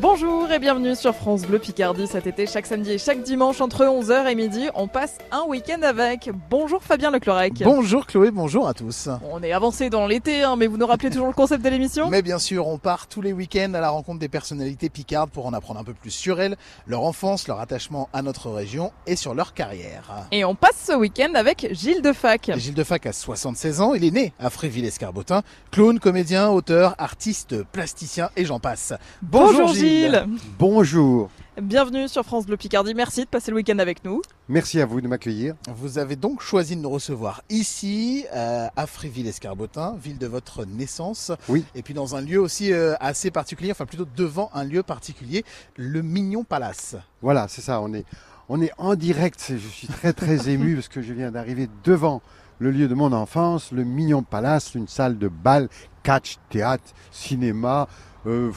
Bonjour et bienvenue sur France Bleu Picardie cet été, chaque samedi et chaque dimanche entre 11h et midi, on passe un week-end avec. Bonjour Fabien Leclorec. Bonjour Chloé, bonjour à tous. On est avancé dans l'été, hein, mais vous nous rappelez toujours le concept de l'émission? Mais bien sûr, on part tous les week-ends à la rencontre des personnalités picardes pour en apprendre un peu plus sur elles, leur enfance, leur attachement à notre région et sur leur carrière. Et on passe ce week-end avec Gilles Defac. Gilles Defac a 76 ans, il est né à Fréville-Escarbotin, clown, comédien, auteur, artiste, plasticien et j'en passe. Bonjour, Gilles. Bonjour. Bienvenue sur France Bleu Picardie, merci de passer le week-end avec nous. Merci à vous de m'accueillir. Vous avez donc choisi de nous recevoir ici, euh, à Fréville-Escarbotin, ville de votre naissance. Oui. Et puis dans un lieu aussi euh, assez particulier, enfin plutôt devant un lieu particulier, le Mignon Palace. Voilà, c'est ça, on est, on est en direct. Je suis très très ému parce que je viens d'arriver devant le lieu de mon enfance, le Mignon Palace, une salle de bal, catch, théâtre, cinéma, euh,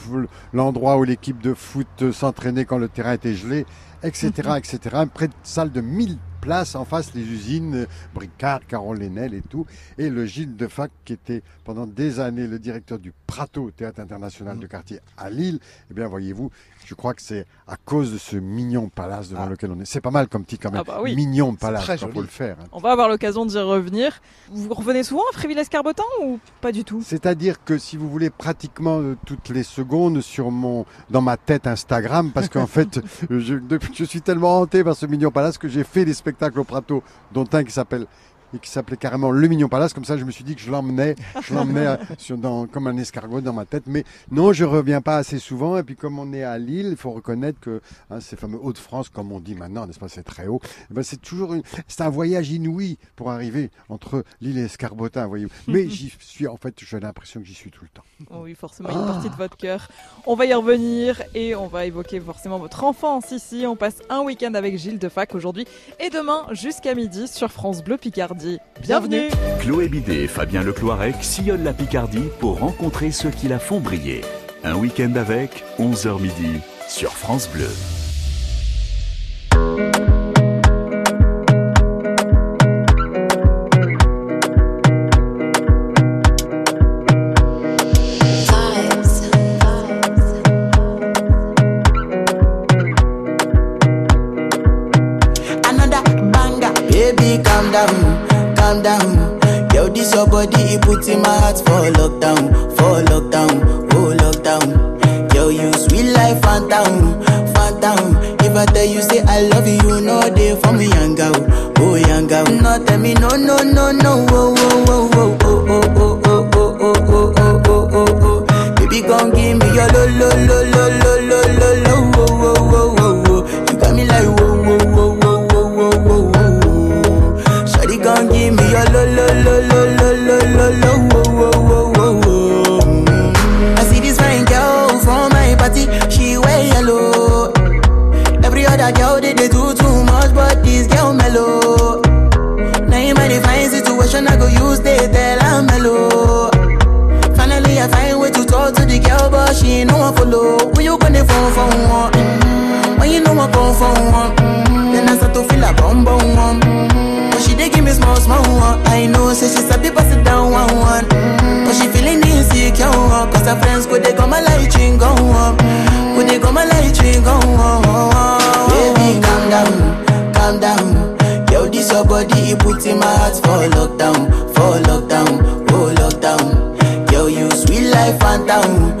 l'endroit où l'équipe de foot s'entraînait quand le terrain était gelé, etc., etc. Près de salle de 1000 places en face les usines Bricard, Carole Lenel et tout. Et le Gilles de Fac, qui était pendant des années le directeur du Prato, Théâtre International de quartier à Lille. Eh bien, voyez-vous, je crois que c'est à cause de ce mignon palace devant ah. lequel on est? C'est pas mal comme petit quand même. Ah bah mignon palace, il faut le faire. Hein. On va avoir l'occasion d'y revenir. Vous revenez souvent à Fréville-Escarbotin ou pas du tout? C'est-à-dire que si vous voulez pratiquement euh, toutes les secondes sur mon, dans ma tête Instagram, parce qu'en fait, je, je, suis tellement hanté par ce mignon palace que j'ai fait des spectacles au Prato, dont un qui s'appelle et qui s'appelait carrément le Mignon Palace. Comme ça, je me suis dit que je l'emmenais, je l'emmenais euh, comme un escargot dans ma tête. Mais non, je reviens pas assez souvent. Et puis, comme on est à Lille, il faut reconnaître que hein, ces fameux Hauts-de-France, comme on dit maintenant, n'est-ce pas, c'est très haut. Eh ben, c'est toujours c'est un voyage inouï pour arriver entre Lille et Escarbotin, voyez-vous. Mais j'y suis, en fait, j'ai l'impression que j'y suis tout le temps. Oui, forcément, une partie de votre cœur. On va y revenir et on va évoquer forcément votre enfance ici. On passe un week-end avec Gilles de Fac aujourd'hui et demain jusqu'à midi sur France Bleu Picardie. Bienvenue Chloé Bidet et Fabien Lecloirec sillonnent la Picardie pour rencontrer ceux qui la font briller. Un week-end avec, 11h midi, sur France Bleu. Putting my heart for lockdown, for lockdown, oh lockdown. Yo, you sweet life, phantom, phantom. If I tell you say I love you, no day for me, young girl, oh young girl. No tell me no, no, no, no, oh, oh, oh, oh, oh, oh, oh, oh, oh, oh, oh, oh, oh, oh. Baby, gon' give me your lo, lo, lo, lo, lo, I for one? Then I start to feel a bum bum one. But she they give me small small one. I know, say she's a people sit down one one. But she feeling insecure, cause her friends could they come my light ring go on. Could they come my light ring go on down, calm down. Yo, this your body, it puts in my heart for lockdown, for lockdown, oh lockdown. Yo, you sweet life, phantom,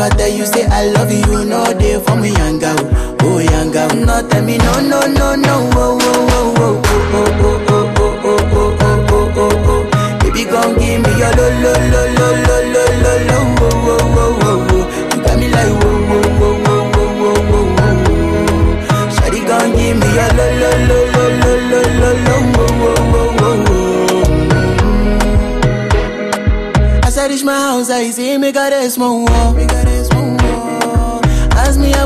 I tell you say I love you, no day for me, girl, oh girl. No tell me no, no, no, no, oh, oh, oh, oh, oh, oh, oh, oh, oh, oh, oh, oh, oh, oh. Baby, gon' give me your lo, lo, lo, lo, lo, lo, lo, lo, oh, oh, oh, oh, oh. You got me like whoa, whoa, whoa, whoa. give me a lo lo lo lo lo lo lo lo wo wo wo wo As I reach my house, I wall. Me got a small wall.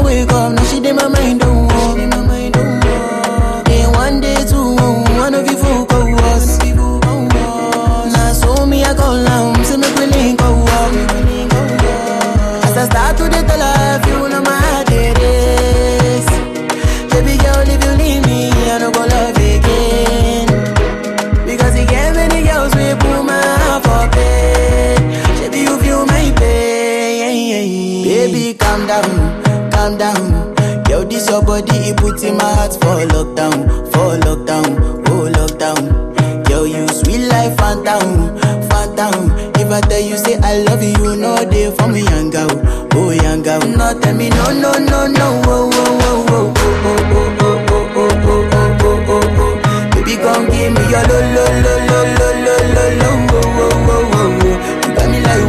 Wake up, now she did my mind oh, oh. don't oh, walk. Day one, day two, one of you so me I call now, see me we link go. As I start to the tell her, you know my your body, it puts in my heart for lockdown, for lockdown, oh lockdown. Yo, you sweet life, phantom, phantom. If I tell you say I love you, you know they for me, young girl, oh young girl. No, tell me no, no, no, no, oh, oh, oh, oh, oh, oh, oh, oh, oh, oh, oh, oh, oh, oh. Baby, come give me your lo, lo, lo, lo, lo, lo, lo, lo, oh, oh, oh, oh, oh. You got me like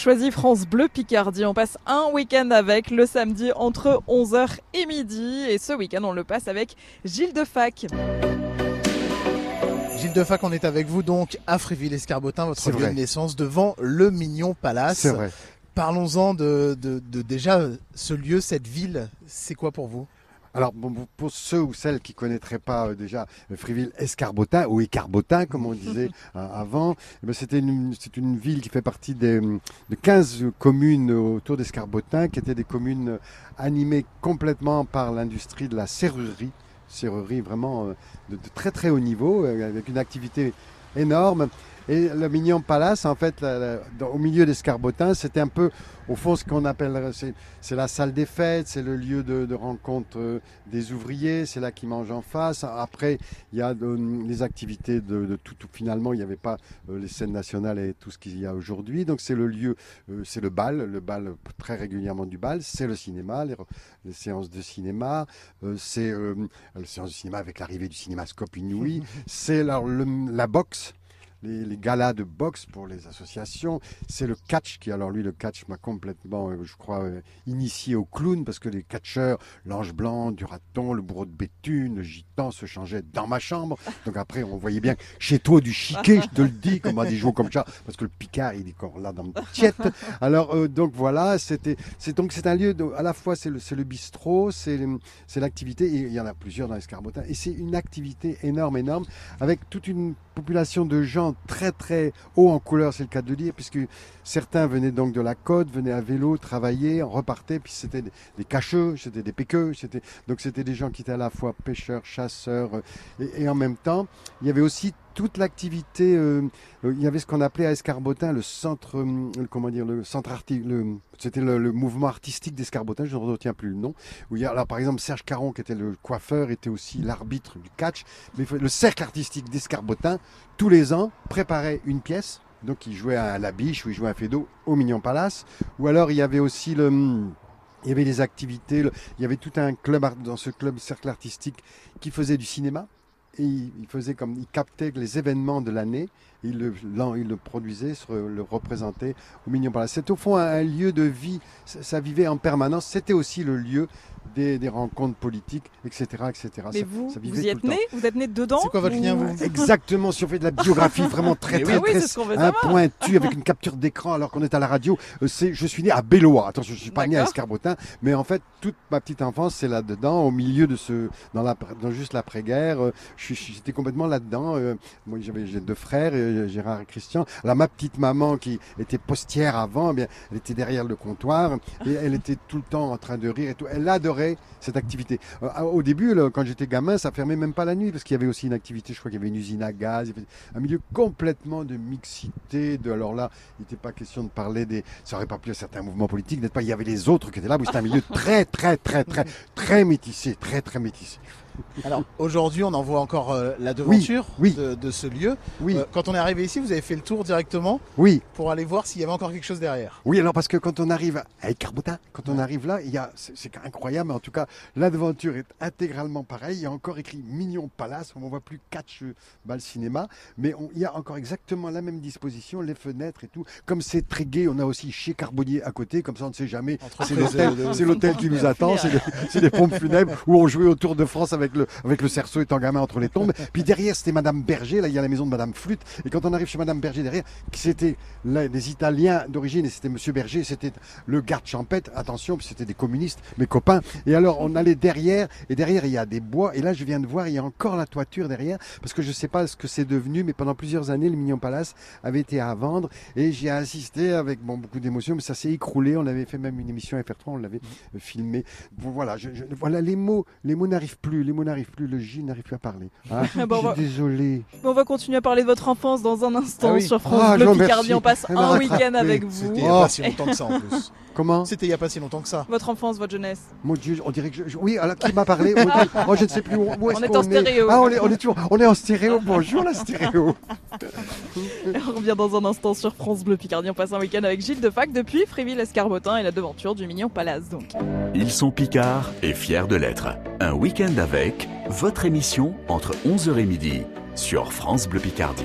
choisi France Bleu Picardie. On passe un week-end avec le samedi entre 11h et midi. Et ce week-end, on le passe avec Gilles Defac. Gilles Defac, on est avec vous donc à Fréville-Escarbotin, votre lieu de naissance, devant le Mignon Palace. C'est vrai. Parlons-en de, de- de déjà ce lieu, cette ville. C'est quoi pour vous? Alors, bon, pour- ceux ou celles qui connaîtraient pas euh, déjà euh, Fréville-Escarbotin ou Écarbotin, comme on disait euh, avant, eh ben, c'était une, c'est une ville qui fait partie des, de 15 communes autour d'Escarbotin, qui étaient des communes animées complètement par l'industrie de la serrurerie, serrurerie vraiment de, de très très haut niveau, avec une activité énorme. Et le Mignon Palace, en fait, la- la- dans- au milieu d'Escarbotin, c'était un peu, au fond, ce qu'on appelle, c'est, la salle des fêtes, c'est le lieu de, de rencontre euh, des ouvriers, c'est là qu'ils mangent en face. Après, il y a euh, les activités de, de tout, tout- Finalement, il n'y avait pas euh, les scènes nationales et tout ce qu'il y a aujourd'hui. Donc, c'est le lieu, c'est le bal, le bal très régulièrement du bal, c'est le cinéma, les, séances de cinéma, c'est euh, les séances de cinéma avec l'arrivée du cinémascope inouï, c'est le- la boxe les, galas de boxe pour les associations. C'est le catch qui, alors lui, le catch m'a complètement, euh, je crois, euh, initié au clown parce que les catcheurs, l'ange blanc, du raton, le bourreau de Béthune, le gitan se changeaient dans ma chambre. Donc après, on voyait bien chez toi du chiquet, je te le dis, comme on dit jouer comme ça, parce que le Picard, il est encore là dans le tiette. Alors, euh, donc voilà, c'était, c'est donc c'est un lieu, à la fois c'est le, le bistrot, c'est, c'est l'activité, et il y en a plusieurs dans l'escarbotin, et c'est une activité énorme, énorme, avec toute une population de gens très très haut en couleur, c'est le cas de dire, puisque certains venaient donc de la côte, venaient à vélo, travailler, repartaient, puis c'était des, cacheux, c'était des péqueux, c'était, donc c'était des gens qui étaient à la fois pêcheurs, chasseurs, euh, et en même temps, il y avait aussi toute l'activité, euh, euh, il y avait ce qu'on appelait à Escarbotin le centre, euh, comment dire, le centre arti- c'était le, mouvement artistique d'Escarbotin, je ne retiens plus le nom. Où il y a, alors par exemple Serge Caron, qui était le coiffeur, était aussi l'arbitre du catch. Mais le cercle artistique d'Escarbotin, tous les ans, préparait une pièce. Donc il jouait à la biche ou il jouait à Fédo au Mignon Palace. Ou alors il y avait aussi il y avait des activités, il y avait tout un club dans ce club cercle artistique qui faisait du cinéma. Et il, faisait comme il captait les événements de l'année, il le, il le produisait, se re- le représentait au Mignon Palace. C'est au fond un, un lieu de vie, ça, ça vivait en permanence. C'était aussi le lieu des, des rencontres politiques, etc. etc. Mais Ça- vous, ça vous y êtes né? Vous êtes né dedans? C'est quoi votre lien, ou- vous? Exactement, si on fait de la biographie vraiment très très oui, très un pointu avec une capture d'écran alors qu'on est à la radio, euh, c'est je suis né à Bellois. Attention, je suis pas né à. Escarbotin, mais en fait toute ma petite enfance c'est là-dedans, au milieu de ce dans la dans juste l'après-guerre, euh, j'étais complètement là-dedans. euh, moi j'avais j'ai deux frères, euh, Gérard et Christian. Alors ma petite maman qui était postière avant, eh bien elle était derrière le comptoir et elle était tout le temps en train de rire et tout. Elle adorait cette activité. Euh, au début, là, quand j'étais gamin, ça fermait même pas la nuit parce qu'il y avait aussi une activité. Je crois qu'il y avait une usine à gaz, un milieu complètement de mixité. De alors là, il n'était pas question de parler des. Ça aurait pas plu à certains mouvements politiques, n'est-ce pas? Il y avait les autres qui étaient là. C'était un milieu très, très, très, très, très métissé, très, très métissé. Alors aujourd'hui, on en voit encore euh, la devanture oui. De, de ce lieu. Oui, Euh, quand on est arrivé ici, vous avez fait le tour directement oui, pour aller voir s'il y avait encore quelque chose derrière. oui. Alors parce que quand on arrive à Écarbotin, quand on arrive là, il y a, c'est incroyable. mais En tout cas, l'aventure est intégralement pareille. Il y a encore écrit Mignon Palace. On ne voit plus catch bal cinéma, mais on- il y a encore exactement la même disposition, les fenêtres et tout. Comme c'est très gai, on a aussi chez Carbonnier à côté. Comme ça, on ne sait jamais. C'est l'hôtel, qui nous attend. C'est des, c'est des pompes funèbres où on jouait au Tour de France avec avec le, avec le cerceau étant gamin entre les tombes. Puis derrière, c'était Madame Berger. Là, il y a la maison de Madame Flûte. Et quand on arrive chez Madame Berger derrière, c'était des Italiens d'origine et c'était Monsieur Berger, c'était le garde champêtre. Attention, puis c'était des communistes, mes copains. Et alors, on allait derrière, et derrière, il y a des bois. Et là, je viens de voir, il y a encore la toiture derrière, parce que je sais pas ce que c'est devenu, mais pendant plusieurs années, le Mignon Palace avait été à vendre. Et j'y ai assisté avec bon, beaucoup d'émotion, mais ça s'est écroulé. On avait fait même une émission FR3, on l'avait euh, filmé. Bon, voilà, je, je- voilà, les mots, les mots n'arrivent plus, les mots n'arrivent plus, le J n'arrive plus à parler. Ah on je suis désolé. On va continuer à parler de votre enfance dans un instant Ah oui. sur France Ah, Bleu Picardie. On passe un week-end avec vous. C'était il n'y a Oh. pas si longtemps que ça en plus. Comment C'était il n'y a pas si longtemps que ça. Votre enfance, votre jeunesse. Mon Dieu, on dirait que je, je- oui, alors qui m'a parlé On oh, je ne sais plus où, où est-ce On est qu'on en stéréo. Ah, on est, on est toujours, on est en stéréo. Bonjour la stéréo. On revient dans un instant sur France Bleu Picardie. On passe un week-end avec Gilles Defac depuis Fréville-Escarbotin et la devanture du Mignon Palace. Donc, Ils sont picards et fiers de l'être. Un week-end avec votre émission entre 11h et midi sur France Bleu Picardie.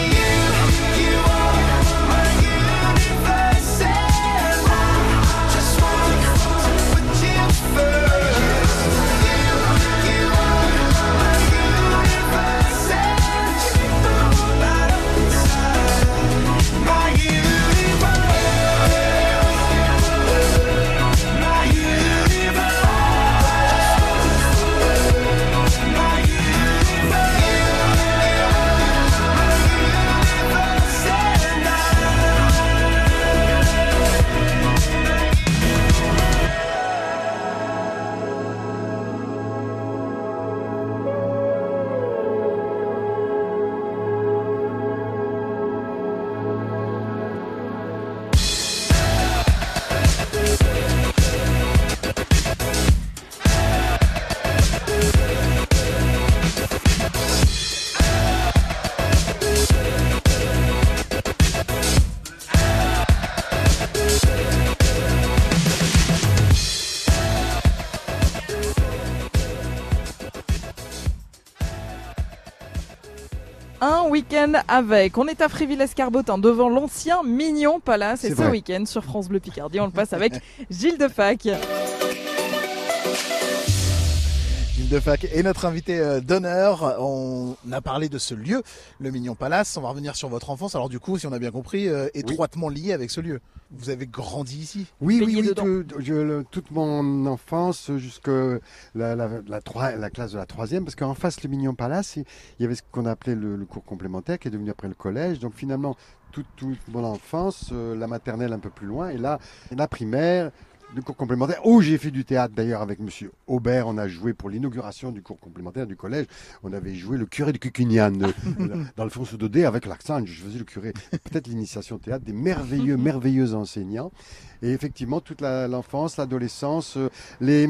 week-end avec. On est à Fréville-Escarbotin devant l'ancien Mignon Palace. Et C'est ce week-end sur France Bleu Picardie, on le passe avec Gilles Defac. Gilles Defac est notre invité euh, d'honneur. On a parlé de ce lieu, le Mignon Palace. On va revenir sur votre enfance. Alors du coup, si on a bien compris, euh, étroitement lié avec ce lieu. Vous avez grandi ici. Oui, oui, Baigné oui. dedans. tout- je- le- toute mon enfance jusque la, la, la, troi- la classe de la troisième, parce qu'en face, le Mignon Palace, il il y avait ce qu'on appelait le, le cours complémentaire, qui est devenu après le collège. Donc finalement, toute, toute mon enfance, euh, la maternelle un peu plus loin, et là, la primaire, le cours complémentaire, où j'ai fait du théâtre d'ailleurs avec Monsieur Aubert. On a joué pour l'inauguration du cours complémentaire du collège. On avait joué le curé de Cucugnan dans le fond Dodé avec l'accent. Je faisais le curé. Peut-être l'initiation au théâtre, des merveilleux, merveilleux enseignants. Et effectivement, toute l'enfance, l'adolescence, euh, les,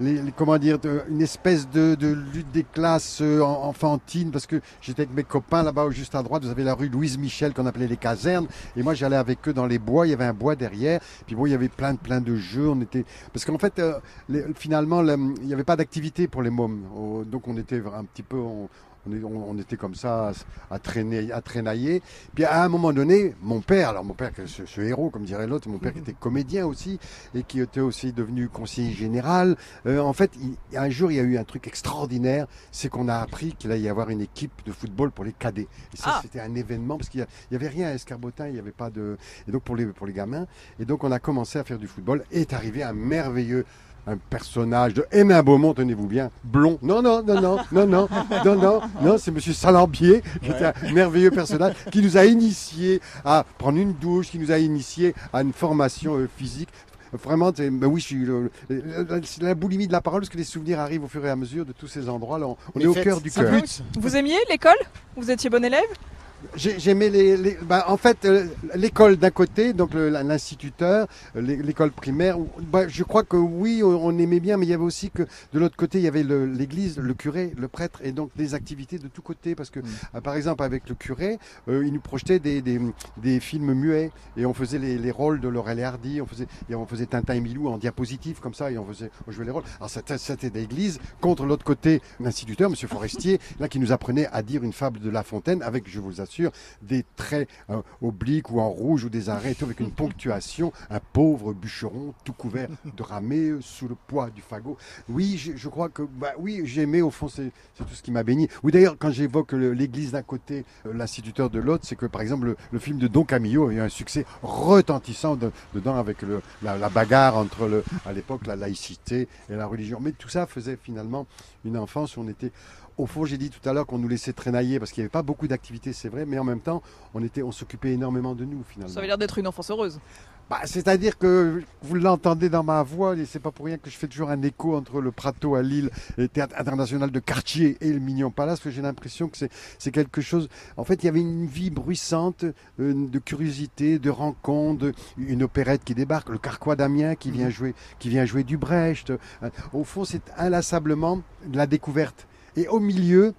les, les- comment dire, une espèce de, de lutte des classes euh, en- enfantine, parce que j'étais avec mes copains là-bas, juste à droite, vous avez la rue Louise Michel qu'on appelait les casernes, et moi j'allais avec eux dans les bois, il y avait un bois derrière, puis bon, il y avait plein de plein de jeux, on était, parce qu'en fait, euh, les- finalement, le- il n'y avait pas d'activité pour les mômes, donc on était un petit peu, on, on est- on- on était comme ça à traîner, à traînailler. Puis à un moment donné, mon père, alors mon père, ce, ce héros, comme dirait l'autre, mon père qui était comédien aussi et qui était aussi devenu conseiller général. euh, en fait, il- un jour, il y a eu un truc extraordinaire, c'est qu'on a appris qu'il allait y avoir une équipe de football pour les cadets. Et ça, Ah. c'était un événement parce qu'il n'y avait rien à Escarbotin, il n'y avait pas de. Et donc pour les, pour les gamins. Et donc on a commencé à faire du football. Et est arrivé un merveilleux un personnage de Hénin Beaumont, tenez-vous bien, blond. Non, non, non, non, non, non, non, non, non, c'est Monsieur Salambier, qui était un merveilleux personnage, qui nous a initiés à prendre une douche, qui nous a initiés à une formation euh, physique. Vraiment, c'est- ben oui, je suis le- le- c'est la boulimie de la parole, parce que les souvenirs arrivent au fur et à mesure de tous ces endroits. Là, on est au cœur du cœur. Vous aimiez l'école? Vous étiez bon élève? J'ai- J'aimais les, les- bah, en fait euh, l'école d'un côté, donc l'instituteur, euh, l'é- l'école primaire. bah, je crois que oui, on aimait bien, mais il y avait aussi que de l'autre côté il y avait l'église, le curé, le prêtre, et donc des activités de tous côtés. Parce que Mm. euh, par exemple avec le curé, euh, il nous projetait des, des, des films muets et on faisait les, les rôles de Laurel et Hardy, on faisait, et on faisait Tintin et Milou en diapositive comme ça et on faisait, on jouait les rôles. Alors c'était c'était d'église contre l'autre côté l'instituteur, Monsieur Forestier, là qui nous apprenait à dire une fable de La Fontaine avec, je vous assure, des traits euh, obliques ou en rouge ou des arrêts avec une ponctuation, un pauvre bûcheron tout couvert de ramée euh, sous le poids du fagot. Oui, je, crois que, bah, oui, j'aimais au fond, c'est tout ce qui m'a béni. Oui, d'ailleurs, quand j'évoque l'église d'un côté, euh, l'instituteur de l'autre, c'est que par exemple le, film de Don Camillo a eu un succès retentissant de- dedans avec la, la bagarre entre le, à l'époque la laïcité et la religion. Mais tout ça faisait finalement une enfance où on était au fond, j'ai dit tout à l'heure qu'on nous laissait traînailler parce qu'il n'y avait pas beaucoup d'activités, c'est vrai, mais en même temps, on, était, on s'occupait énormément de nous finalement. Ça avait l'air d'être une enfance heureuse. Bah, C'est-à-dire que vous l'entendez dans ma voix, et c'est pas pour rien que je fais toujours un écho entre le Prato à Lille, le Théâtre international de Cartier et le Mignon Palace, parce que j'ai l'impression que c'est- quelque chose. En fait, il y avait une vie bruissante euh, de curiosité, de rencontres, de- une opérette qui débarque, le Carquois d'Amiens qui vient jouer, qui vient jouer du Brecht. Euh, Au fond, c'est inlassablement de la découverte. Et au milieu,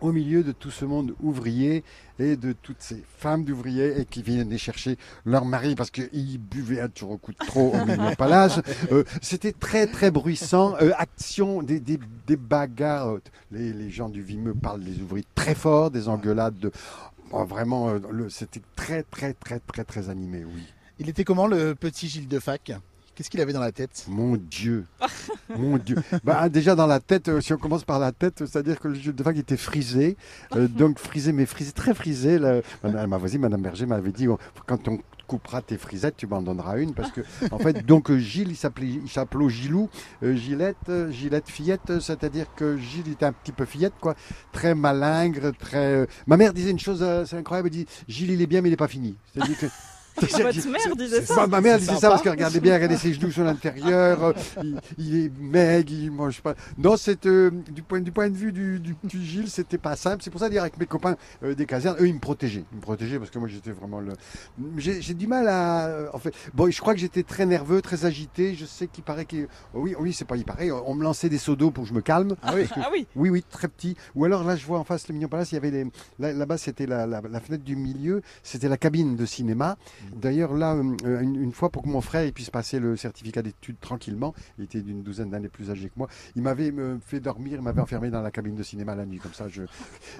au milieu de tout ce monde ouvrier et de toutes ces femmes d'ouvriers et qui viennent chercher leur mari parce qu'ils buvaient un toujours coup de trop au Mignon Palace. Euh, C'était très très bruissant. Euh, action, des, des, des bagarres. Les, les gens du Vimeux parlent des ouvriers très forts, des engueulades. De... Oh, vraiment, euh, c'était très très très très très animé, oui. Il était comment le petit Gilles Defac Qu'est-ce qu'il avait dans la tête Mon Dieu, mon Dieu. Bah, déjà dans la tête, euh, si on commence par la tête, c'est-à-dire que le jeu de vague était frisé, euh, donc frisé, mais frisé, très frisé. là. Madame- ma voisine, Madame Berger, m'avait dit oh, quand on coupera tes frisettes, tu m'en donneras une, parce que en fait, donc Gilles, il s'appelait, il s'appelait Gilou, euh, Gillette, euh, Gillette fillette, euh, c'est-à-dire que Gilles était un petit peu fillette, quoi, très malingre, très. euh, Ma mère disait une chose, euh, c'est incroyable, elle dit Gilles, il est bien, mais il n'est pas fini. C'est-à-dire que Votre mère disait c'est ça Ma, ma mère C'est disait ça parce que regardez bien, regardez ses genoux sur l'intérieur, euh, il, il est maigre, il mange pas. Non, c'est euh, du point du point de vue du, du petit Gilles, c'était pas simple. C'est pour ça dire avec mes copains euh, des casernes, eux ils me protégeaient, ils me protégeaient parce que moi j'étais vraiment le. J'ai du mal à. En fait, bon, je crois que j'étais très nerveux, très agité. Je sais qu'il paraît que oui, oui, c'est pas il paraît. On me lançait des seaux d'eau pour que je me calme. Ah oui. Ah oui, Oui, oui, très petit. Ou alors là, je vois en face le Mignon Palace, il y avait les... là- là-bas, c'était la, la- la fenêtre du milieu, c'était la cabine de cinéma. D'ailleurs, là, euh, une, une fois pour que mon frère puisse passer le certificat d'études tranquillement, il était d'une douzaine d'années plus âgé que moi, il m'avait euh, fait dormir, il m'avait enfermé dans la cabine de cinéma la nuit, comme ça, je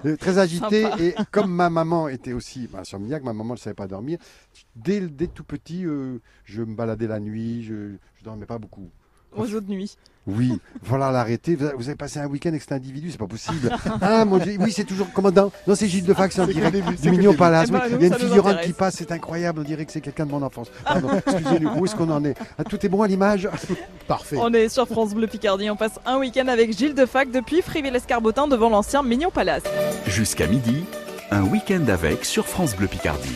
Euh, très agité. Sympa. Et comme ma maman était aussi bah, insomniaque, ma maman ne savait pas dormir. Dès, dès tout petit, euh, je me baladais la nuit, je, je dormais pas beaucoup. Oiseau de nuit. Oui, voilà l'arrêter. Vous avez- passé un week-end avec cet individu, c'est pas possible. Ah mon dieu, oui, c'est toujours commandant. Non, c'est Gilles de Fax en direct du Mignon Palace. Eh ben, Oui, nous, Il y a une figurante qui passe, c'est incroyable. On dirait que c'est quelqu'un de mon enfance. Pardon, excusez-nous. Où est-ce qu'on en est? Ah, Tout est bon à l'image Parfait. On est sur France Bleu Picardie. On passe un week-end avec Gilles Defac depuis Friville-Escarbotin devant l'ancien Mignon Palace. Jusqu'à midi, un week-end avec sur France Bleu Picardie.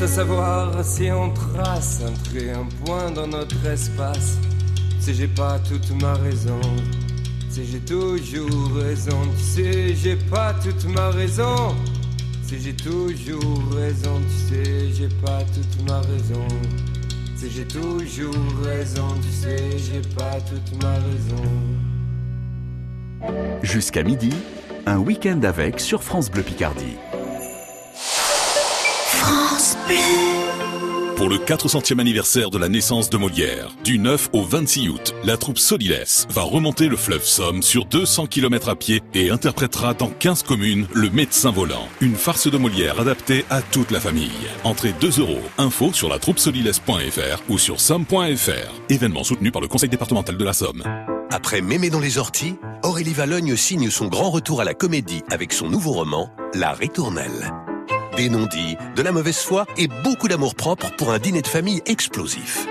À savoir si on trace un trait, un point dans notre espace. Si j'ai pas toute ma raison, si j'ai toujours raison, tu sais, j'ai pas toute ma raison. Si j'ai toujours raison, tu sais, j'ai pas toute ma raison. Si j'ai toujours raison, tu sais, j'ai pas toute ma raison. Jusqu'à midi, un week-end avec sur France Bleu Picardie. Pour le 400e anniversaire de la naissance de Molière, du 9 au 26 août, la troupe Soliles va remonter le fleuve Somme sur 200 km à pied et interprétera dans 15 communes Le Médecin Volant, une farce de Molière adaptée à toute la famille. Entrée 2 euros. Info sur la troupesoliles.fr ou sur somme.fr. Événement soutenu par le Conseil départemental de la Somme. Après Mémé dans les orties, Aurélie Valogne signe son grand retour à la comédie avec son nouveau roman, La Ritournelle. Des non-dits, de la mauvaise foi et beaucoup d'amour propre pour un dîner de famille explosif.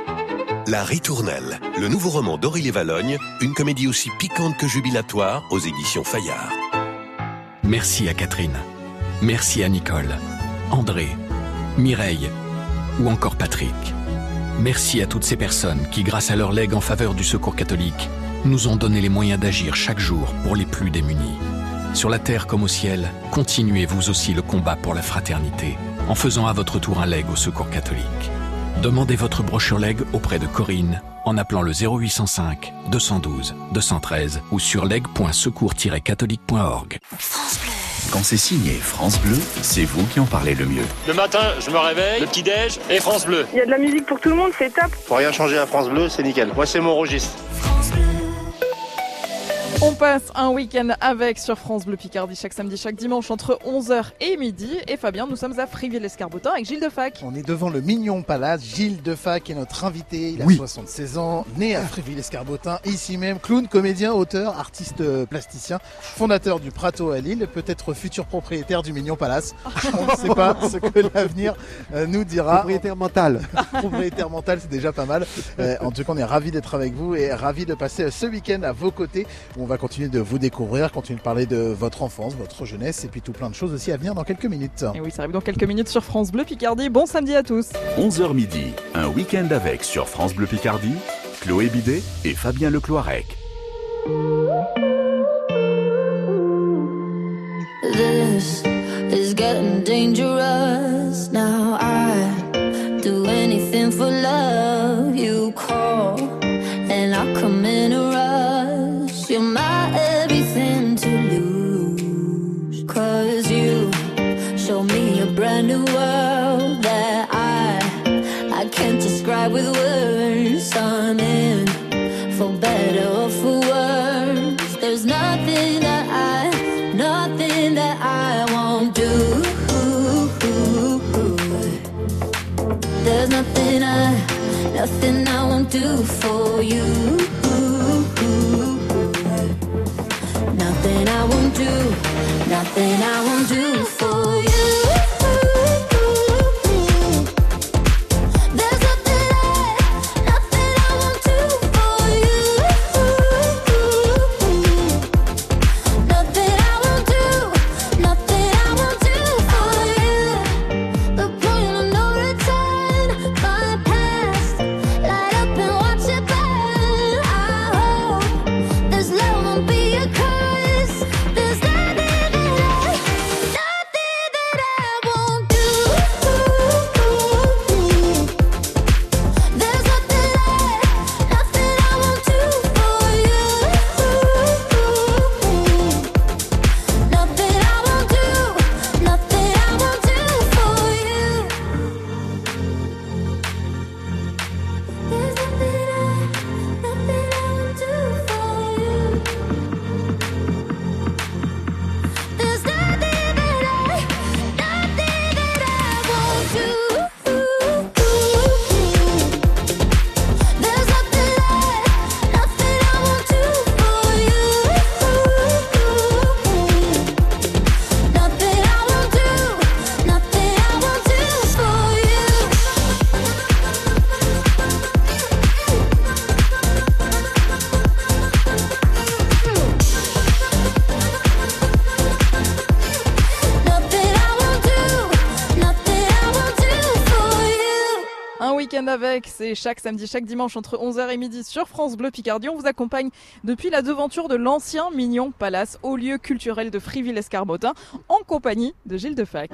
La Ritournelle, le nouveau roman d'Aurélie Valogne, une comédie aussi piquante que jubilatoire aux éditions Fayard. Merci à Catherine. Merci à Nicole, André, Mireille ou encore Patrick. Merci à toutes ces personnes qui, grâce à leur legs en faveur du secours catholique, nous ont donné les moyens d'agir chaque jour pour les plus démunis. Sur la terre comme au ciel, continuez vous aussi le combat pour la fraternité en faisant à votre tour un leg au secours catholique. Demandez votre brochure leg auprès de Corinne en appelant le 0805 212 213 ou sur leg.secours-catholique.org. Quand c'est signé France Bleu, c'est vous qui en parlez le mieux. Le matin, je me réveille, le petit-déj et France Bleu. Il y a de la musique pour tout le monde, c'est top. Pour rien changer à France Bleu, c'est nickel. Moi, c'est mon registre. On passe un week-end avec sur France Bleu Picardie chaque samedi, chaque dimanche entre 11h et midi. Et Fabien, nous sommes à Friville-Escarbotin avec Gilles Defac. On est devant le Mignon Palace. Gilles Defac est notre invité. Il a Oui. 76 ans, né à Fréville-Escarbotin, ici même. Clown, comédien, auteur, artiste euh, plasticien, fondateur du Prato à Lille, peut-être futur propriétaire du Mignon Palace. On ne sait pas ce que l'avenir euh, nous dira. Propriétaire mental. propriétaire mental, c'est déjà pas mal. Euh, en tout cas, on est ravis d'être avec vous et ravis de passer ce week-end à vos côtés où on va continuer de vous découvrir, continuer de parler de votre enfance, votre jeunesse et puis tout plein de choses aussi à venir dans quelques minutes. Et oui, ça arrive dans quelques minutes sur France Bleu Picardie. Bon samedi à tous. 11h midi, un week-end avec sur France Bleu Picardie, Chloé Bidet et Fabien Lecloirec. This is getting dangerous. Now I do anything for love. Nothing I, nothing I won't do for you. Nothing I won't do, nothing Avec, c'est chaque samedi, chaque dimanche entre 11h et midi sur France Bleu Picardie. On vous accompagne depuis la devanture de l'ancien Mignon Palace, au lieu culturel de Friville-Escarbotin, en compagnie de Gilles Defac.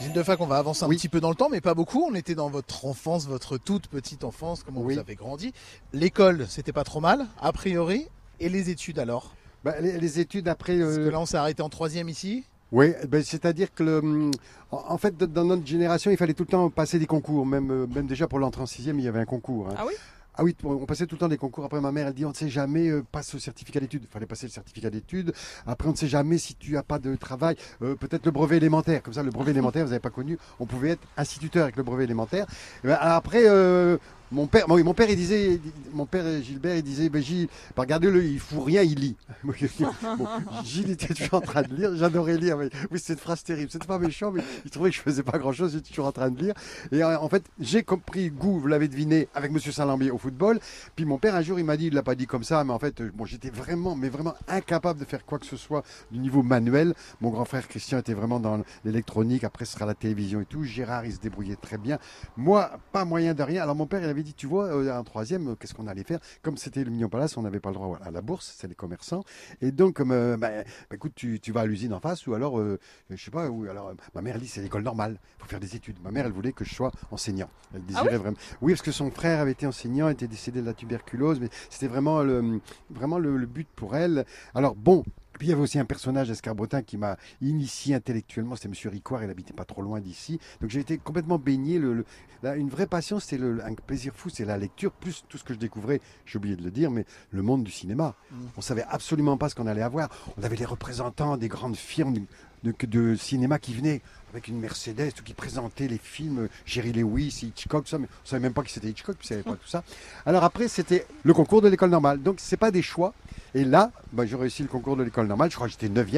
Gilles Defac, on va avancer un petit peu dans le temps, mais pas beaucoup. On était dans votre enfance, votre toute petite enfance, comment vous avez grandi. L'école, c'était pas trop mal, a priori. Et les études alors? Bah, les, les études après. Parce que euh, là, on s'est arrêté en troisième ici. Oui, ben, c'est-à-dire que le, en fait, dans notre génération, il fallait tout le temps passer des concours. Même, euh, même déjà pour l'entrée en sixième, il y avait un concours. hein. Ah oui? Ah oui, on passait tout le temps des concours. Après, ma mère, elle dit, on ne sait jamais, euh, passe le certificat d'études. Il fallait passer le certificat d'études. Après, on ne sait jamais si tu n'as pas de travail. Euh, Peut-être le brevet élémentaire. Comme ça, le brevet élémentaire, vous n'avez pas connu. On pouvait être instituteur avec le brevet élémentaire. Et ben, après, euh, mon père, mon, mon père, il disait, mon père Gilbert, il disait, ben, Gilles, ben, regardez-le, il fout rien, il lit. Bon, Gilles était toujours en train de lire. J'adorais lire. Mais, oui, c'est une phrase terrible. C'était pas méchant, mais il trouvait que je faisais pas grand-chose. J'étais toujours en train de lire. Et euh, en fait, j'ai compris goût, vous l'avez deviné, avec Monsieur Saint-Lambier au football. Puis mon père, un jour, il m'a dit, il l'a pas dit comme ça, mais en fait, bon, j'étais vraiment, mais vraiment incapable de faire quoi que ce soit du niveau manuel. Mon grand frère Christian était vraiment dans l'électronique. Après, ce sera la télévision et tout. Gérard, il se débrouillait très bien. Moi, pas moyen de rien. Alors mon père, il avait dit, tu vois, euh, en troisième, euh, qu'est-ce qu'on allait faire? Comme c'était le Mignon Palace, on n'avait pas le droit à la bourse, c'est les commerçants. Et donc, comme, euh, ben, ben, écoute, tu, tu vas à l'usine en face, ou alors, euh, je sais pas, ou alors, ma mère dit, c'est l'école normale, il faut faire des études. Ma mère, elle voulait que je sois enseignant. Elle désirait oui vraiment. Oui, parce que son frère avait été enseignant, était décédé de la tuberculose, mais c'était vraiment le, vraiment le, le but pour elle. Alors, bon. Puis il y avait aussi un personnage escarbotin qui m'a initié intellectuellement, c'était Monsieur Ricoire, il habitait pas trop loin d'ici. Donc j'ai été complètement baigné. Le, le- là, une vraie passion, le- un plaisir fou, c'est la lecture, plus tout ce que je découvrais, j'ai oublié de le dire, mais le monde du cinéma. On savait absolument pas ce qu'on allait avoir. On avait les représentants des grandes firmes de, de- de cinéma qui venaient avec une Mercedes, tout qui présentaient les films, Jerry Lewis, Hitchcock, tout ça, mais on savait même pas qui c'était Hitchcock, puis on savait pas tout ça. Alors après, c'était le concours de l'école normale. Donc c'est pas des choix. Et là, bah, j'ai réussi le concours de l'école normale. Je crois que j'étais 9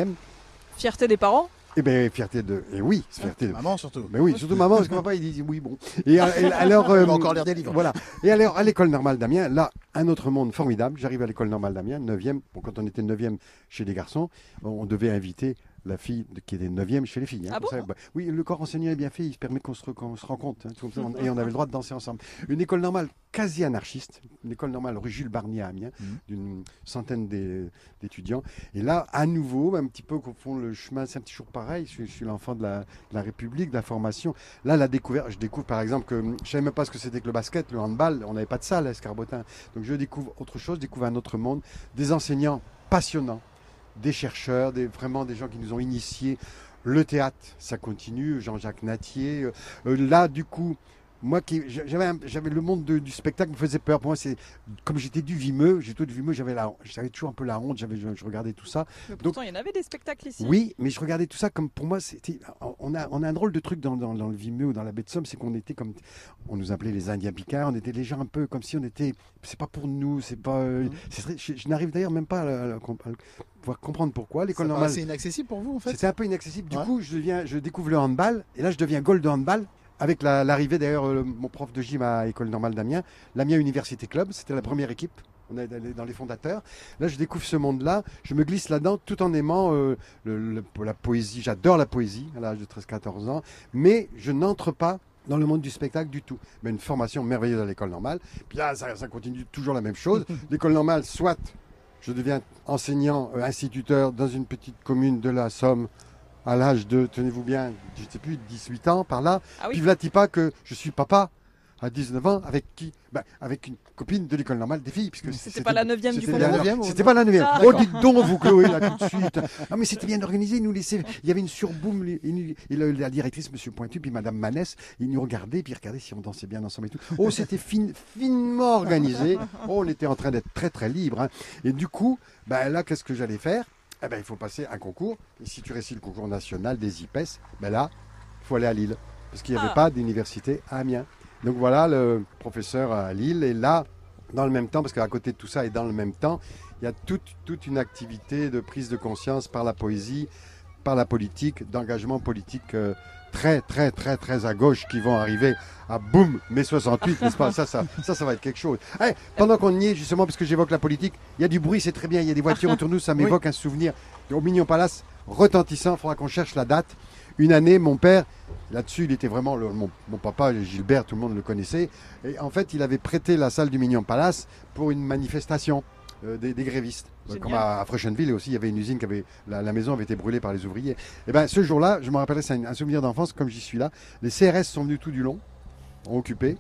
Fierté des parents? Eh bien, fierté de. Et oui, fierté de. Maman surtout. Mais oui, surtout maman, parce que papa, il dit oui, bon. Et, euh, et alors. Va encore lire des livres. Voilà. Et alors, à l'école normale d'Amiens, là, un autre monde formidable. J'arrive à l'école normale d'Amiens, 9e. Bon, quand on était 9e chez les garçons, on devait inviter la fille de- qui était 9e chez les filles. hein, Ah comme bon bah, oui, le corps enseignant est bien fait, il se permet qu'on se, qu'on se rencontre. hein, tout comme ça, on- et on avait le droit de danser ensemble. Une école normale quasi anarchiste, une école normale rue Jules Barnier à Amiens, Mhm. d'une centaine d'é- d'étudiants. Et là, à nouveau, un petit peu qu'on fond le chemin, c'est un petit jour pareil. Je suis, je suis l'enfant de la, de la République, de la formation. Là, la découverte, je découvre par exemple que je savais même pas ce que c'était que le basket, le handball. On n'avait pas de salle à Escarbotin. Donc je découvre autre chose, je découvre un autre monde, des enseignants passionnants, des chercheurs, des, vraiment des gens qui nous ont initiés. Le théâtre, ça continue. Jean-Jacques Natier. Euh, euh, là, du coup. Moi, qui, j'avais, j'avais le monde de- du spectacle me faisait peur. Pour moi, c'est comme j'étais du vimeux, j'étais du vimeux, j'avais la, j'avais toujours un peu la honte. J'avais, je, je regardais tout ça. Mais Donc, pourtant, il y en avait des spectacles ici. oui, mais je regardais tout ça comme pour moi, c'était. On a, on a un drôle de truc dans, dans, dans le Vimeux ou dans la baie de Somme, c'est qu'on était comme. On nous appelait les Indiens Picards, on était des gens un peu comme si on était. C'est pas pour nous, c'est pas. euh, c'est très- je je n'arrive d'ailleurs même pas à, pouvoir comprendre pourquoi. L'école normale. paraissait inaccessible pour vous en fait? C'était un peu inaccessible. Du Ouais. coup, je, deviens, je découvre le handball, et là, je deviens goal de handball. Avec la- l'arrivée d'ailleurs, euh, mon prof de gym à École normale d'Amiens, l'Amiens Université Club, c'était la première équipe. On est dans les- dans les fondateurs. Là, je découvre ce monde-là. Je me glisse là-dedans tout en aimant euh, le- le- la poésie. J'adore la poésie à l'âge de 13-14 ans. Mais je n'entre pas dans le monde du spectacle du tout. Mais une formation merveilleuse à l'école normale. Puis là, ça, ça continue toujours la même chose. L'école normale, soit je deviens enseignant, euh, instituteur dans une petite commune de la Somme à l'âge de, tenez-vous bien, je ne sais plus, 18 ans par là. Ah oui. Puis voilà pas que je suis papa à 19 ans avec qui ben, Avec une copine de l'école normale des filles. Puisque C'était pas la neuvième du c'était fond la de neuvième, groupe C'était pas la 9 Ah, Oh, dites donc, vous, Chloé, là, tout de suite. Ah, mais c'était bien organisé. Ils nous laissaient. Il y avait une surboom. et la directrice, Monsieur Pointu, puis Madame Manès, ils nous regardaient, puis regardaient si on dansait bien ensemble et tout. Oh, c'était fin- finement organisé. Oh, on était en train d'être très, très libre. hein. Et du coup, ben, là, qu'est-ce que j'allais faire? Eh ben, Il faut passer un concours. Et si tu réussis le concours national des IPES, ben là, il faut aller à Lille. Parce qu'il n'y avait Ah. pas d'université à Amiens. Donc voilà, le professeur à Lille. Et là, dans le même temps, parce qu'à côté de tout ça et dans le même temps, il y a toute, toute une activité de prise de conscience par la poésie, par la politique, d'engagement politique euh, très, très, très, très à gauche qui vont arriver à boum, mai 68, n'est-ce pas? Ça ça, ça, ça va être quelque chose. Eh, pendant qu'on y est, justement, parce que j'évoque la politique, il y a du bruit, c'est très bien, il y a des voitures autour de nous, ça m'évoque un souvenir au Mignon Palace retentissant, il faudra qu'on cherche la date. Une année, mon père, là-dessus, il était vraiment, le- mon, mon papa, Gilbert, tout le monde le connaissait, et en fait, il avait prêté la salle du Mignon Palace pour une manifestation des, des grévistes. Euh. Comme à, à Frechenville aussi, il y avait une usine qui avait, la, la maison avait été brûlée par les ouvriers. Et ben, ce jour-là, je me rappellerai, c'est un, un souvenir d'enfance, comme j'y suis là. Les CRS sont venus tout du long, ont occupé.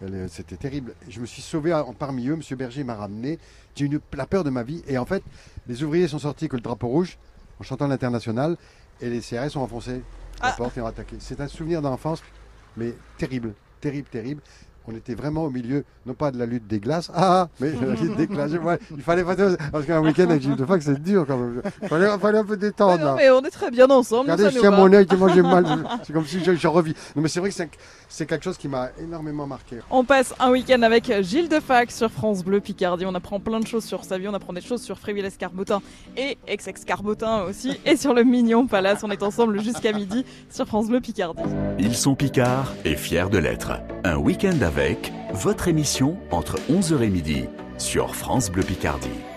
Elle, C'était terrible. Je me suis sauvé parmi eux. Monsieur Berger m'a ramené. J'ai eu la peur de ma vie. Et en fait, les ouvriers sont sortis avec le drapeau rouge en chantant l'international. Et les CRS ont enfoncé la Ah. porte et ont attaqué. C'est un souvenir d'enfance, mais terrible, terrible, terrible. On était vraiment au milieu, non pas de la lutte des glaces, ah, mais de la lutte des glaces. Ouais, il fallait pas. Parce qu'un week-end avec Gilles de Fac, c'est dur quand même. Il fallait, fallait un peu Mais détendre. non, là. mais on est très bien ensemble. Regardez, je tiens mon œil, moi j'ai mal. C'est comme si je, je revis. Non, mais c'est vrai que c'est- c'est quelque chose qui m'a énormément marqué. On passe un week-end avec Gilles Defac sur France Bleu Picardie. On apprend plein de choses sur sa vie, on apprend des choses sur Fréville Escarbotin et ex-ex Carbotin aussi, et sur le Mignon Palace. On est ensemble jusqu'à midi sur France Bleu Picardie. Ils sont Picards et fiers de l'être. Un week-end avec votre émission entre 11h et midi sur France Bleu Picardie.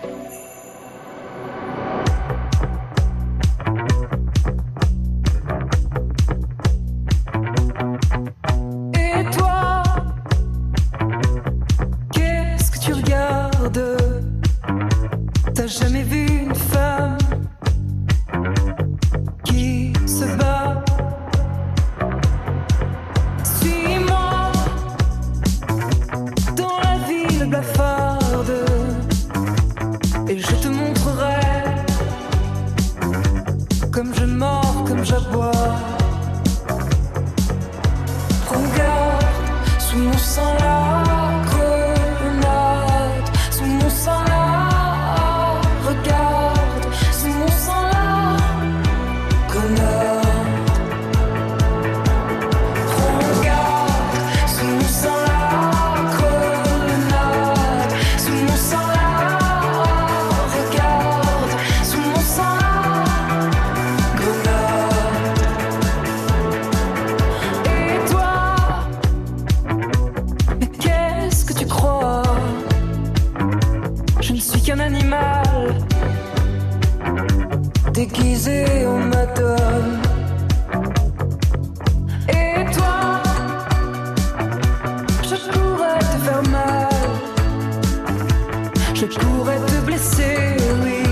blessé, oui,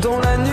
dans la nuit.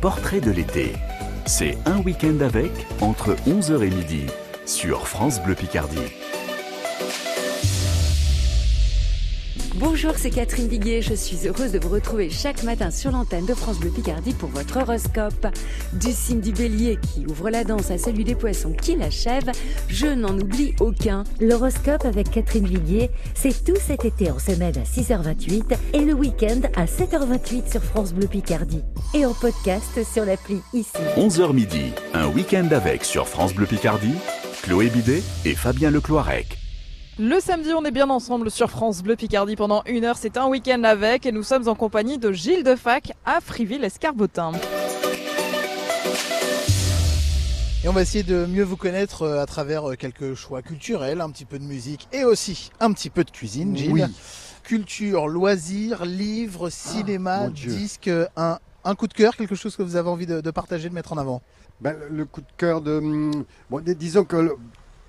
Portrait de l'été. C'est un week-end avec entre 11h et midi sur France Bleu Picardie. Bonjour, c'est Catherine Viguier. Je suis heureuse de vous retrouver chaque matin sur l'antenne de France Bleu Picardie pour votre horoscope. Du signe du bélier qui ouvre la danse à celui des poissons qui l'achève, je n'en oublie aucun. L'horoscope avec Catherine Viguier, c'est tout cet été en semaine à 6h28 et le week-end à 7h28 sur France Bleu Picardie. Et en podcast sur l'appli ici. 11h midi, un week-end avec sur France Bleu Picardie, Chloé Bidet et Fabien Lecloirec. Le samedi, on est bien ensemble sur France Bleu Picardie pendant une heure. C'est un week-end avec et nous sommes en compagnie de Gilles Defac à Friville-Escarbotin. Et on va essayer de mieux vous connaître euh, à travers euh, quelques choix culturels, un petit peu de musique et aussi un petit peu de cuisine, Gilles. Oui. Culture, loisirs, livres, cinéma, Dieu. disques, un, un coup de cœur, quelque chose que vous avez envie de, de partager, de mettre en avant? Ben, le- coup de cœur de. hum, Bon, disons que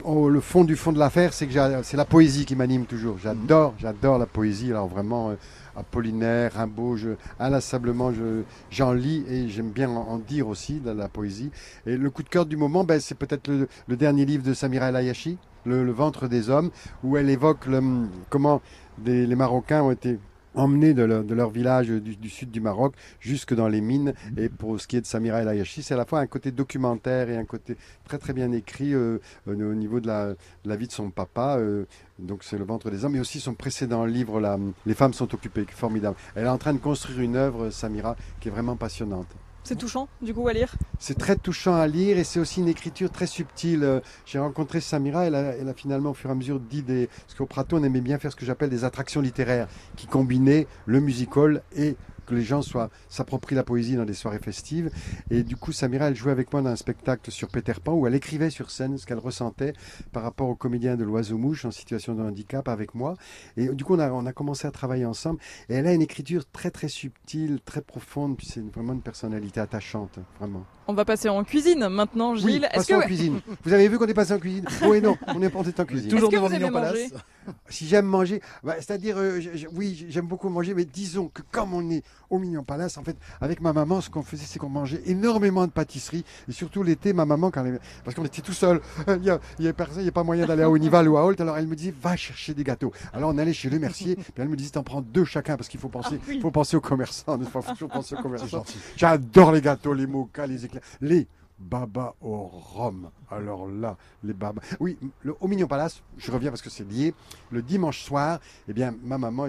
oh, le fond du fond de l'affaire, c'est que c'est la poésie qui m'anime toujours. J'adore, j'adore la poésie. Alors vraiment, euh, Apollinaire, Rimbaud, je, inlassablement, je- j'en lis et j'aime bien en, en dire aussi de la poésie. Et le coup de cœur du moment, ben, c'est peut-être le, le dernier livre de Samira El le, Le ventre des hommes, où elle évoque le, hum, comment des- les Marocains ont été emmenés de leur, village du, sud du Maroc jusque dans les mines. Et pour ce qui est de Samira El Ayachi, c'est à la fois un côté documentaire et un côté très très bien écrit euh, euh, au niveau de la, vie de son papa. euh, donc c'est le ventre des hommes, et aussi son précédent livre, Les femmes sont occupées, formidable. Elle est en train de construire une œuvre, Samira, qui est vraiment passionnante. C'est touchant, du coup, à lire. C'est très touchant à lire et c'est aussi une écriture très subtile. Euh, J'ai rencontré Samira, elle a, elle a finalement au fur et à mesure dit des... Parce qu'au Prato, on aimait bien faire ce que j'appelle des attractions littéraires qui combinaient le musical et que les gens soient s'approprient la poésie dans des soirées festives. Et du coup, Samira, elle jouait avec moi dans un spectacle sur Peter Pan où elle écrivait sur scène ce qu'elle ressentait par rapport au comédien de l'Oiseau-Mouche en situation de handicap avec moi. Et du coup, on a, on a commencé à travailler ensemble. Et elle a une écriture très très subtile, très profonde. Puis c'est vraiment une personnalité attachante, vraiment. On va passer en cuisine maintenant, Gilles. Oui, Est-ce passons que en cuisine. Vous avez vu qu'on est passé en cuisine? Oui non, on est, est en cuisine. Toujours devant Mignon Palace. Si j'aime manger, bah, c'est-à-dire, euh, oui, j'aime beaucoup manger, mais disons que comme on est au Mignon Palace, en fait, avec ma maman, ce qu'on faisait, c'est qu'on mangeait énormément de pâtisseries. Et surtout l'été, ma maman, quand elle- parce qu'on était tout seul, il n'y a, il y a personne, il n'y a pas moyen d'aller à Onival ou à Holt, alors elle me disait, va chercher des gâteaux. Alors on allait chez Le Mercier, puis elle me disait, t'en prends deux chacun, parce qu'il faut penser, Ah oui. faut penser aux commerçants, Il faut toujours penser aux commerçants. J'adore les gâteaux, les mochas, les les babas au rhum. Alors là, les babas. Oui, au Mignon Palace, je reviens parce que c'est lié. Le dimanche soir, eh bien, ma maman,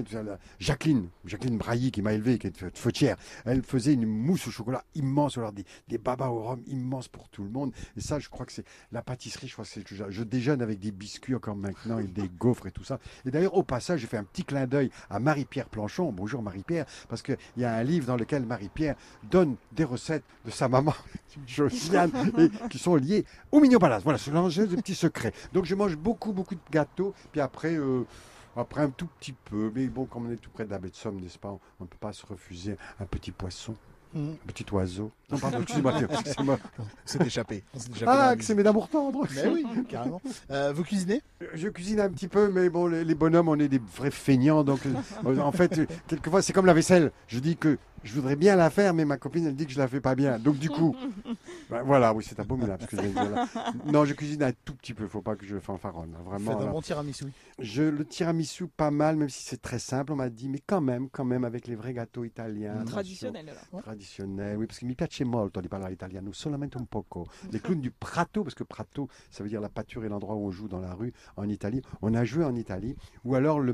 Jacqueline, Jacqueline Brailly, qui m'a élevé, qui est fautière, elle faisait une mousse au chocolat immense, alors des, des babas au rhum immenses pour tout le monde. Et ça, je crois que c'est la pâtisserie. Je crois que c'est je, je déjeune avec des biscuits encore maintenant et des gaufres et tout ça. Et d'ailleurs, au passage, j'ai fait un petit clin d'œil à Marie-Pierre Planchon. Bonjour Marie-Pierre, parce qu'il y a un livre dans lequel Marie-Pierre donne des recettes de sa maman, Josiane, qui sont liées au Mignon Palace. Voilà, c'est l'enjeu des petits secrets. Donc je mange beaucoup, beaucoup de gâteaux, puis après. euh, après un tout petit peu, mais bon, comme on est tout près de la baie de Somme, n'est-ce pas, on ne peut pas se refuser un petit poisson, Mhm. un petit oiseau. Non, pardon, excusez-moi. C'est échappé. Ah, que c'est mes d'amour tendre. Mais oui, carrément. Euh, vous cuisinez? Je cuisine un petit peu, mais bon, les, les bonhommes, on est des vrais feignants. Donc, euh, en fait, quelquefois, c'est comme la vaisselle. Je dis que je voudrais bien la faire, mais ma copine, elle dit que je la fais pas bien. Donc, du coup, ben, voilà, oui, c'est abominable ce que je viens de dire là. Non, je cuisine un tout petit peu. faut pas que je fanfaronne. hein, Vraiment. Faites un bon tiramisu. Je le tiramisu pas mal, même si c'est très simple. On m'a dit, mais quand même, quand même, avec les vrais gâteaux italiens. attention. Traditionnel, alors. Traditionnel, oui, parce que mi piace molto di parlare italiano, solamente un poco. Les clowns du Prato, parce que Prato, ça veut dire la pâture et l'endroit où on joue dans la rue en Italie. On a joué en Italie. Ou alors, le,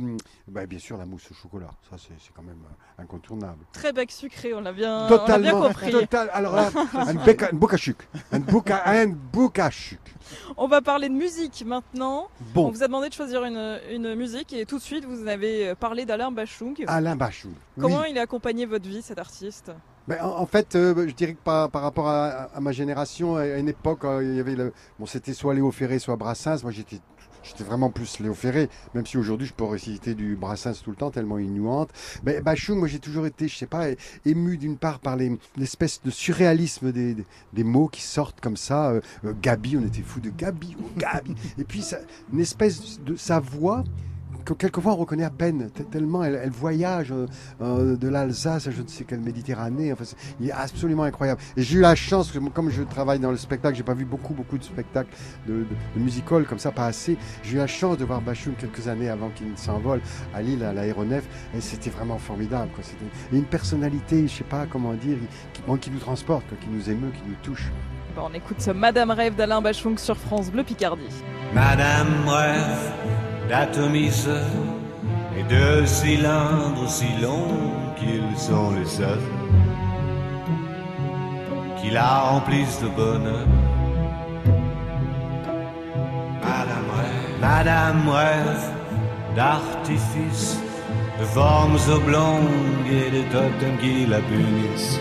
ben, bien sûr, la mousse au chocolat. Ça, c'est c'est quand même euh, incontournable. Très bec sucré, on l'a bien, on l'a bien compris. total. Alors là, un beca- un bocachuk. Un boca- un bocachuk. On va parler de musique maintenant. Bon. On vous a demandé de choisir une, une musique et tout de suite vous avez parlé d'Alain Bachung. Alain Bachung. Comment Oui. il a accompagné votre vie cet artiste? Ben, en, en fait, euh, je dirais que par, par rapport à, à ma génération, à une époque, euh, il y avait le, bon, c'était soit Léo Ferré, soit Brassens. Moi, j'étais, j'étais vraiment plus Léo Ferré, même si aujourd'hui, je peux réciter du Brassens tout le temps, tellement il nous hante. Mais Bachung, moi, j'ai toujours été, je sais pas, ému d'une part par les- l'espèce de surréalisme des, des, mots qui sortent comme ça. Euh, euh, Gabi, on était fou de Gabi, oh, Gabi. Et puis, une espèce de sa voix que quelquefois on reconnaît à peine, tellement elle, elle voyage euh, euh, de l'Alsace à je ne sais quelle Méditerranée. Enfin, c'est- il est absolument incroyable. Et j'ai eu la chance, comme je travaille dans le spectacle, j'ai pas vu beaucoup, beaucoup de spectacles de, de, de musical comme ça, pas assez. J'ai eu la chance de voir Bachoum quelques années avant qu'il ne s'envole à Lille, à l'aéronef, et c'était vraiment formidable. C'était une personnalité, je sais pas comment dire, qui, bon, qui nous transporte, quoi, qui nous émeut, qui nous touche. Bon, on écoute Madame Rêve d'Alain Bachung sur France Bleu Picardie. Madame rêve d'atomiseurs et de cylindres si longs qu'ils sont les seuls qui la remplissent de bonheur. Madame rêve, Madame rêve d'artifices, de formes oblongues et de totems qui la punissent.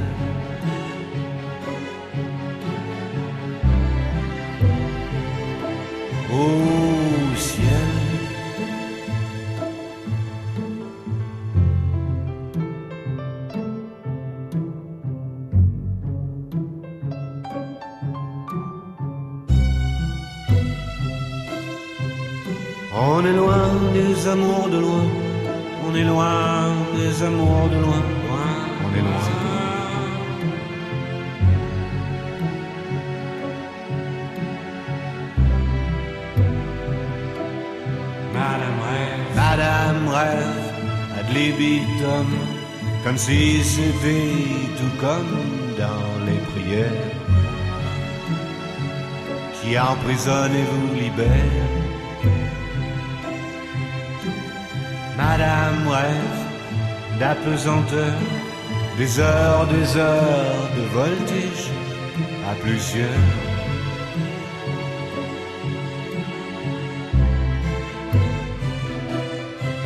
Des amours de loin, on est loin des amours de loin, loin, on est loin. Madame rêve, Madame rêve, ad libitum, comme si c'était tout comme dans les prières, qui emprisonne et vous libère? Madame rêve d'apesanteur, des heures, des heures de voltige à plusieurs.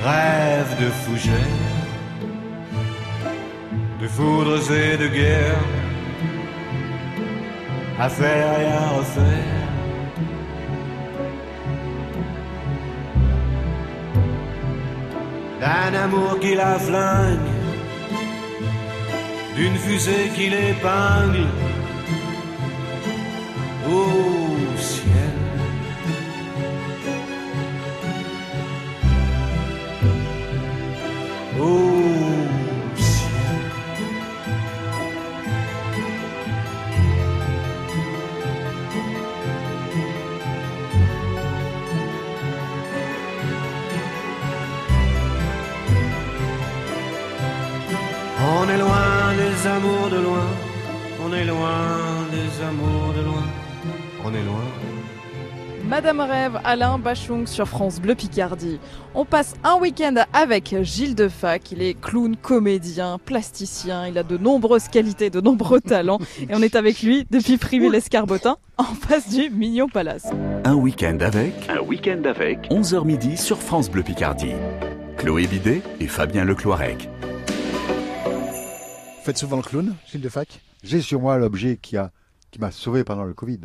Rêve de fougères, de foudres et de guerres, à faire et à refaire. D'un amour qui la flingue, d'une fusée qui l'épingle Madame Rêve, Alain Bachung sur France Bleu Picardie. On passe un week-end avec Gilles Defac. Il est clown, comédien, plasticien. Il a de nombreuses qualités, de nombreux talents. Et on est avec lui depuis Privy-l'Escarbotin, en face du Mignon Palace. Un week-end avec. Un week-end avec. 11h midi sur France Bleu Picardie. Chloé Bidet et Fabien Lecloirec. Faites souvent le clown, Gilles Defac? J'ai sur moi l'objet qui a qui m'a sauvé pendant le Covid.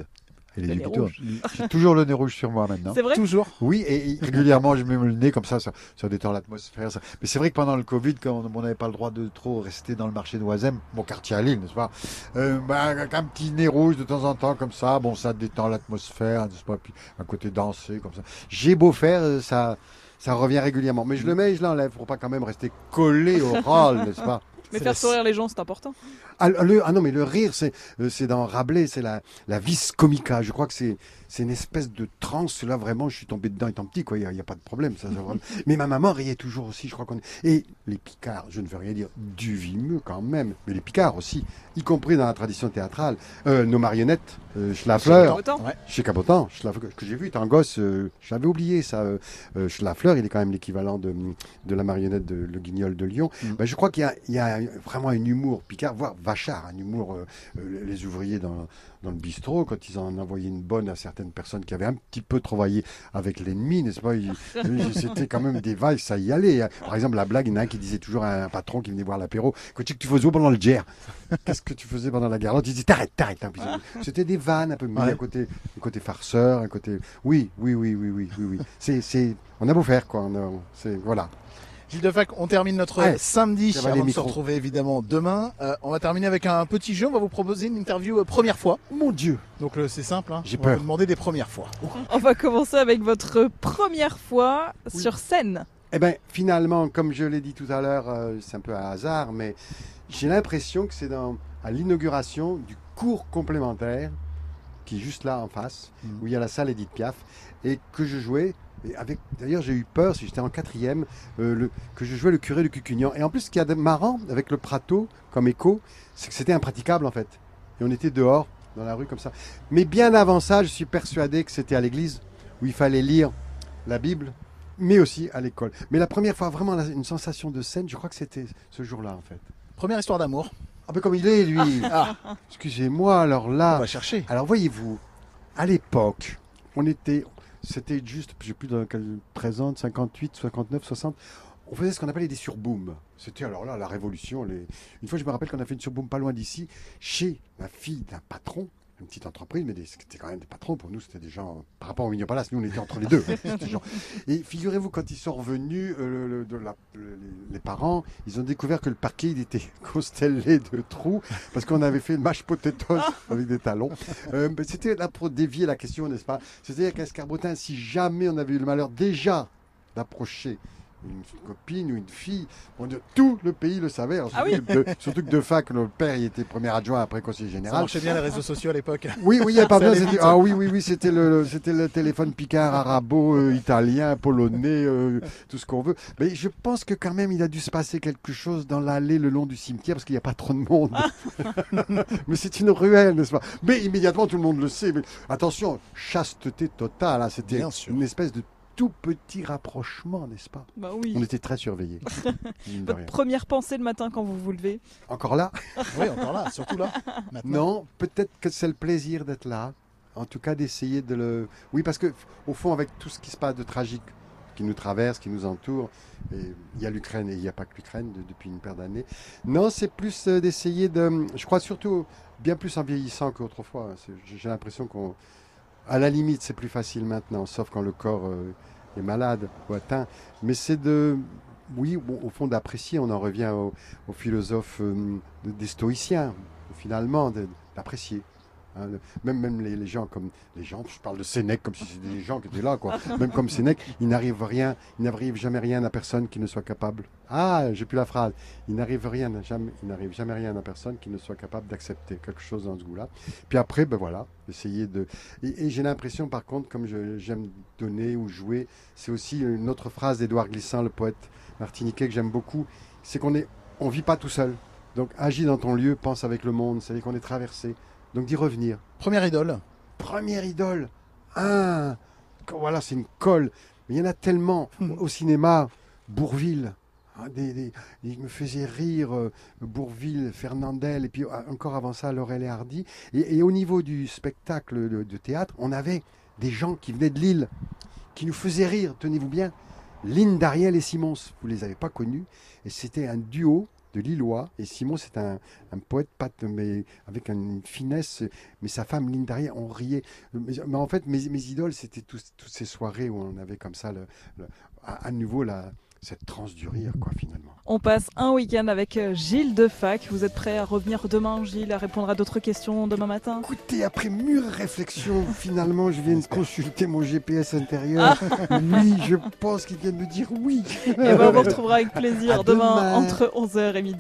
Et les Le nez écouteurs. rouge. J'ai toujours le nez rouge sur moi maintenant. C'est vrai Toujours Oui, et régulièrement je mets le nez comme ça, ça, ça détend l'atmosphère. ça. Mais c'est vrai que pendant le Covid, quand on n'avait pas le droit de trop rester dans le marché de Oisem, mon quartier à Lille, n'est-ce pas euh, bah, avec Un petit nez rouge de temps en temps comme ça, bon, ça détend l'atmosphère, n'est-ce pas Puis un côté dansé comme ça. J'ai beau faire, euh, ça, ça revient régulièrement. Mais je le mets et je l'enlève pour pas quand même rester collé au rôle, n'est-ce pas Mais faire sourire les gens, c'est important. Ah, le- ah non, mais le rire, c'est euh, c'est dans Rabelais, c'est la, la vis comica. Je crois que c'est c'est une espèce de transe. Là, vraiment, je suis tombé dedans étant petit, quoi. Il n'y a, il y a pas de problème. Ça, ça, vraiment. Mais ma maman riait toujours aussi, je crois qu'on est... Et les Picards, je ne veux rien dire du vimeux quand même, mais les Picards aussi, y compris dans la tradition théâtrale. Euh, nos marionnettes, euh, Schlaffer, Cabotin. Ouais. chez Cabotin, Schlaffer, que j'ai vu étant gosse, euh, je l'avais oublié ça. Euh, euh, Schlaffer, il est quand même l'équivalent de, de la marionnette de Le Guignol de Lyon. Mm. Ben, je crois qu'il y a, il y a vraiment un humour Picard, voire vachard, un humour. euh, euh, les ouvriers dans, dans le bistrot, quand ils en envoyaient une bonne à certaines personnes qui avaient un petit peu travaillé avec l'ennemi, n'est-ce pas? C'était quand même des vagues, ça y allait. Par exemple, la blague, il y en a un qui disait toujours à un patron qui venait voir l'apéro Qu'est-ce que tu faisais pendant le GER Qu'est-ce que tu faisais pendant la guerre L'autre, il disait T'arrêtes, t'arrêtes. hein. Puis C'était des vannes un peu, Ouais. un côté, un côté farceur, un côté. Oui, oui, oui, oui, oui, oui. oui. C'est, c'est... On a beau faire, quoi. On a- C'est... Voilà. Gilles Defac, on termine notre Ouais. samedi avant de se retrouver évidemment demain. Euh, on va terminer avec un petit jeu. On va vous proposer une interview euh, première fois. Mon Dieu Donc euh, c'est simple. hein. J'ai on va peur. vous demander des premières fois. On va commencer avec votre première fois sur scène. Eh bien, finalement, comme je l'ai dit tout à l'heure, euh, c'est un peu un hasard, mais j'ai l'impression que c'est dans, à l'inauguration du cours complémentaire, qui est juste là en face, où il y a la salle Edith Piaf, et que je jouais. Et avec, d'ailleurs, j'ai eu peur, si j'étais en quatrième, euh, le, que je jouais le curé de Cucugnan. Et en plus, ce qu'il y a de marrant avec le Prato comme écho, c'est que c'était impraticable en fait. Et on était dehors, dans la rue comme ça. Mais bien avant ça, je suis persuadé que c'était à l'église, où il fallait lire la Bible, mais aussi à l'école. Mais la première fois, vraiment, une sensation de scène, je crois que c'était ce jour-là en fait. Première histoire d'amour. Ah ben comme il est, lui. Ah. Excusez-moi, alors là. On va chercher. Alors voyez-vous, à l'époque, on était, c'était juste, je sais plus dans quel présente, 58, 59, 60. On faisait ce qu'on appelait des surbooms. C'était alors là la révolution. Les... Une fois, je me rappelle qu'on a fait une surboom pas loin d'ici, chez la fille d'un patron, une petite entreprise, mais c'était quand même des patrons. Pour nous, c'était des gens, par rapport au Mignon Palace, nous, on était entre les deux. Gens- Et figurez-vous, quand ils sont revenus, euh, le- de la- le- les, parents, ils ont découvert que le parquet, il était constellé de trous, parce qu'on avait fait une mashed potatoes avec des talons. Euh, c'était là pour dévier la question, n'est-ce pas? C'est-à-dire qu'Escarbotin, si jamais on avait eu le malheur déjà d'approcher une copine ou une fille, tout le pays le savait. Alors, Ah surtout, oui. que de, surtout que de fac, le père, il était premier adjoint, après conseiller Ça général. marchait bien les réseaux sociaux à l'époque. Oui, oui, Ça c'était- vite. Ah oui, oui, oui, c'était le, c'était le téléphone Picard, arabo, euh, italien, polonais, euh, tout ce qu'on veut. Mais je pense que quand même, il a dû se passer quelque chose dans l'allée le long du cimetière parce qu'il n'y a pas trop de monde. mais c'est une ruelle, n'est-ce pas? Mais immédiatement, tout le monde le sait. Mais attention, chasteté totale. hein, C'était une espèce de tout petit rapprochement, n'est-ce pas Bah oui. On était très surveillés. Votre première pensée le matin quand vous vous levez Encore là Oui, encore là, surtout là. Maintenant. Non, peut-être que c'est le plaisir d'être là. En tout cas, d'essayer de le. Oui, parce que au fond, avec tout ce qui se passe de tragique qui nous traverse, qui nous entoure, et il y a l'Ukraine et il n'y a pas que l'Ukraine de- depuis une paire d'années. Non, c'est plus euh, d'essayer de. Je crois surtout bien plus en vieillissant qu'autrefois. J'ai j'ai l'impression qu'on. À la limite, c'est plus facile maintenant, sauf quand le corps euh, est malade ou atteint. Mais c'est de. Oui, au, fond, d'apprécier. On en revient au, au philosophe euh, de- des stoïciens, finalement, d'apprécier. Hein. Même même les, les gens comme les gens, je parle de Sénèque comme si c'était des gens qui étaient là, quoi. Même comme Sénèque, il n'arrive rien, il n'arrive jamais rien à personne qui ne soit capable. Ah, j'ai plus la phrase. Il n'arrive rien, jamais, il n'arrive jamais rien à personne qui ne soit capable d'accepter quelque chose dans ce goût-là. Puis après, ben voilà, essayer de. Et, et j'ai l'impression, par contre, comme j'aime donner ou jouer, c'est aussi une autre phrase d'Édouard Glissant, le poète martiniquais que j'aime beaucoup, c'est qu'on est, on vit pas tout seul. Donc agis dans ton lieu, pense avec le monde, c'est-à-dire qu'on est traversé. Donc d'y revenir. Première idole. Première idole. Ah, voilà, c'est une colle. Mais il y en a tellement. Au cinéma, Bourville. ah, des- des- il me faisait rire, euh, Bourville, Fernandel, et puis ah, encore avant ça, Laurel et Hardy. Et, et au niveau du spectacle de, de théâtre, on avait des gens qui venaient de Lille, qui nous faisaient rire, tenez-vous bien. Lynn Dariel et Simons, vous les avez pas connus, et c'était un duo de Lillois, et Simon c'est un, un poète pâte, mais avec une finesse, mais sa femme Dariel, on riait. Mais, en fait, mes, mes idoles, c'était toutes ces soirées où on avait comme ça, le- à, à nouveau, la, cette transe du rire, quoi, finalement. On passe un week-end avec euh, Gilles Defac. Vous êtes prêt à revenir demain, Gilles, à répondre à d'autres questions demain matin? Écoutez, après mûre réflexion, finalement, je viens de consulter mon GPS intérieur. Oui, je pense qu'il vient de me dire oui. Et ben, on vous retrouvera avec plaisir demain demain. entre 11h et midi.